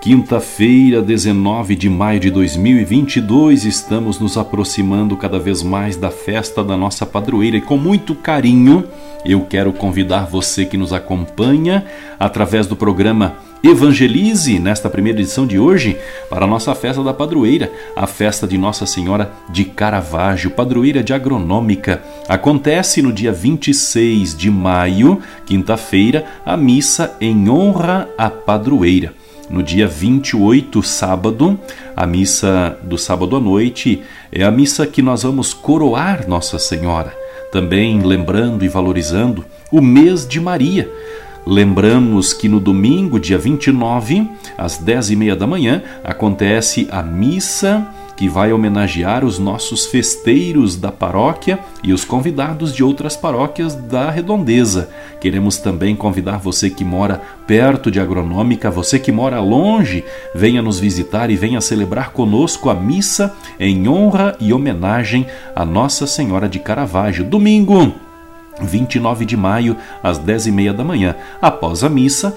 Quinta-feira, 19 de maio de 2022, estamos nos aproximando cada vez mais da festa da nossa padroeira e com muito carinho eu quero convidar você que nos acompanha através do programa Evangelize nesta primeira edição de hoje para a nossa festa da padroeira, a festa de Nossa Senhora de Caravaggio, padroeira de agronômica. Acontece no dia 26 de maio, quinta-feira, a missa em honra à padroeira. No dia 28, sábado, a missa do sábado à noite é a missa que nós vamos coroar Nossa Senhora. Também lembrando e valorizando o mês de Maria. Lembramos que no domingo, dia 29, às 10 e meia da manhã, acontece a missa que vai homenagear os nossos festeiros da paróquia e os convidados de outras paróquias da redondeza. Queremos também convidar você que mora perto de Agronômica, você que mora longe, venha nos visitar e venha celebrar conosco a missa em honra e homenagem a Nossa Senhora de Caravaggio. Domingo, 29 de maio, às 10 e meia da manhã. Após a missa,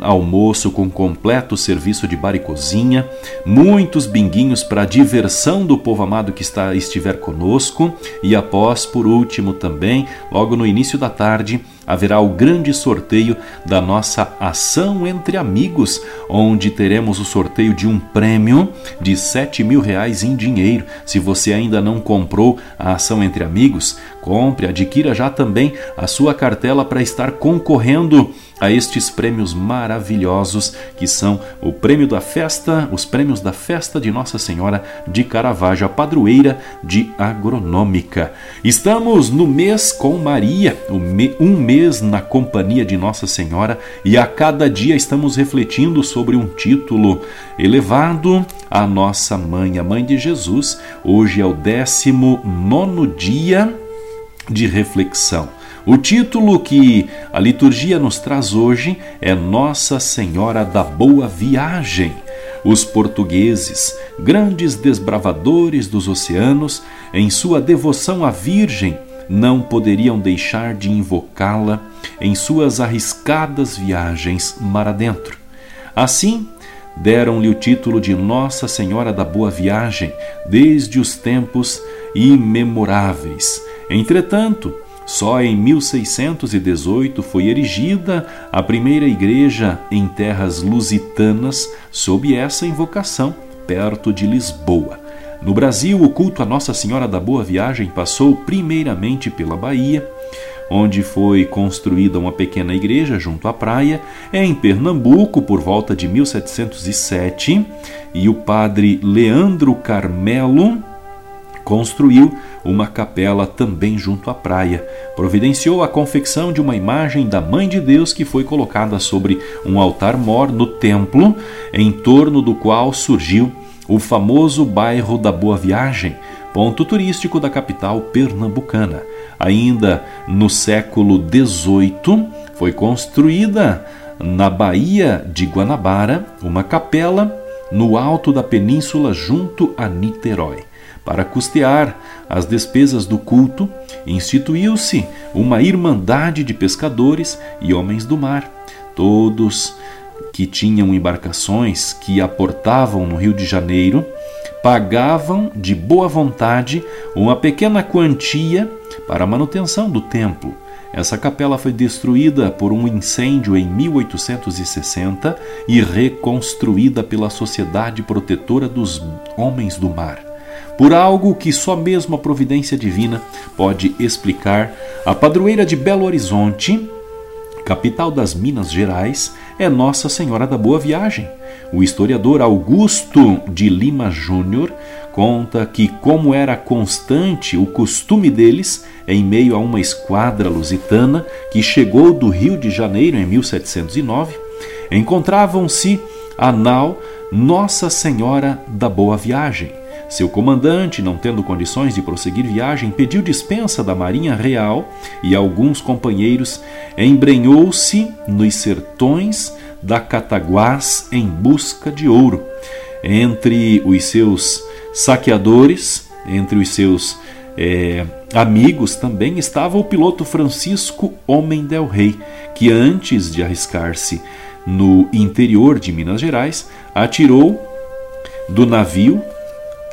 almoço com completo serviço de bar e cozinha, muitos binguinhos para diversão do povo amado que está estiver conosco e após, por último também, logo no início da tarde, haverá o grande sorteio da nossa ação entre amigos, onde teremos o sorteio de um prêmio de sete mil reais em dinheiro. Se você ainda não comprou a ação entre amigos, compre, adquira já também a sua cartela para estar concorrendo a estes prêmios maravilhosos que são o prêmio da festa, os prêmios da festa de Nossa Senhora de Caravaggio, a padroeira de agronômica. Estamos no mês com Maria, um mês na companhia de Nossa Senhora e a cada dia estamos refletindo sobre um título elevado à nossa mãe, a mãe de Jesus. Hoje é o 19 nono dia de reflexão. O título que a liturgia nos traz hoje é Nossa Senhora da Boa Viagem. Os portugueses, grandes desbravadores dos oceanos, em sua devoção à Virgem, não poderiam deixar de invocá-la em suas arriscadas viagens mar adentro. Assim, deram-lhe o título de Nossa Senhora da Boa Viagem desde os tempos imemoráveis. Entretanto, só em 1618 foi erigida a primeira igreja em terras lusitanas sob essa invocação, perto de Lisboa. No Brasil, o culto a Nossa Senhora da Boa Viagem passou primeiramente pela Bahia, onde foi construída uma pequena igreja junto à praia, em Pernambuco por volta de 1707, e o padre Leandro Carmelo construiu uma capela também junto à praia. Providenciou a confecção de uma imagem da Mãe de Deus que foi colocada sobre um altar-mor no templo, em torno do qual surgiu o famoso bairro da Boa Viagem, ponto turístico da capital pernambucana. Ainda no século XVIII, foi construída na Baía de Guanabara uma capela no alto da península junto a Niterói. Para custear as despesas do culto, instituiu-se uma irmandade de pescadores e homens do mar. Todos que tinham embarcações que aportavam no Rio de Janeiro pagavam de boa vontade uma pequena quantia para a manutenção do templo. Essa capela foi destruída por um incêndio em 1860 e reconstruída pela Sociedade Protetora dos Homens do Mar. Por algo que só mesmo a providência divina pode explicar, a padroeira de Belo Horizonte, capital das Minas Gerais, é Nossa Senhora da Boa Viagem. O historiador Augusto de Lima Júnior conta que, como era constante o costume deles, em meio a uma esquadra lusitana que chegou do Rio de Janeiro em 1709, encontravam-se a nau Nossa Senhora da Boa Viagem Seu comandante, não tendo condições de prosseguir viagem, pediu dispensa da Marinha Real e alguns companheiros embrenhou-se nos sertões da Cataguás em busca de ouro. Entre os seus saqueadores, entre os seus é, amigos também estava o piloto Francisco Homem del Rey, que antes de arriscar-se no interior de Minas Gerais, atirou do navio,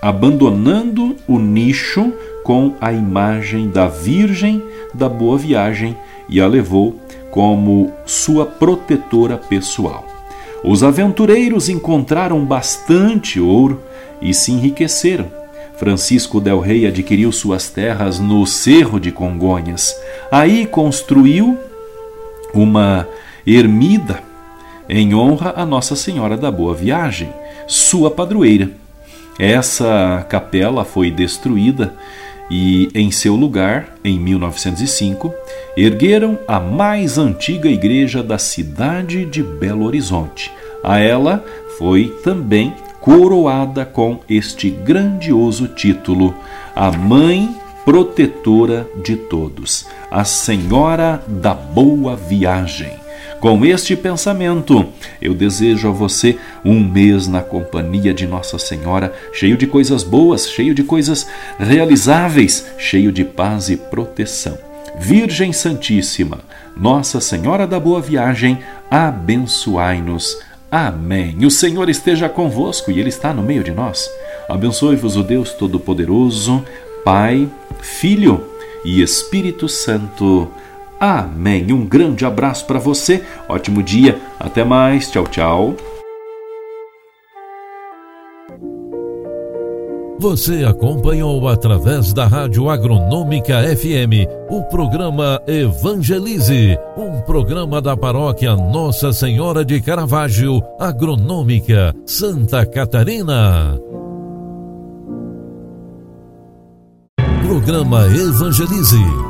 abandonando o nicho com a imagem da Virgem da Boa Viagem e a levou como sua protetora pessoal. Os aventureiros encontraram bastante ouro e se enriqueceram Francisco Del Rey adquiriu suas terras no Cerro de Congonhas. Aí construiu uma ermida em honra a Nossa Senhora da Boa Viagem, sua padroeira. Essa capela foi destruída e, em seu lugar, em 1905, ergueram a mais antiga igreja da cidade de Belo Horizonte. A ela foi também coroada com este grandioso título, a Mãe Protetora de Todos, a Senhora da Boa Viagem. Com este pensamento, eu desejo a você um mês na companhia de Nossa Senhora, cheio de coisas boas, cheio de coisas realizáveis, cheio de paz e proteção. Virgem Santíssima, Nossa Senhora da Boa Viagem, abençoai-nos Amém. O Senhor esteja convosco e Ele está no meio de nós. Abençoe-vos o Deus Todo-Poderoso, Pai, Filho e Espírito Santo. Amém. Um grande abraço para você. Ótimo dia. Até mais. Tchau, tchau. Você acompanhou através da Rádio Agronômica FM o programa Evangelize, um programa da paróquia Nossa Senhora de Caravaggio, Agronômica, Santa Catarina. Programa Evangelize.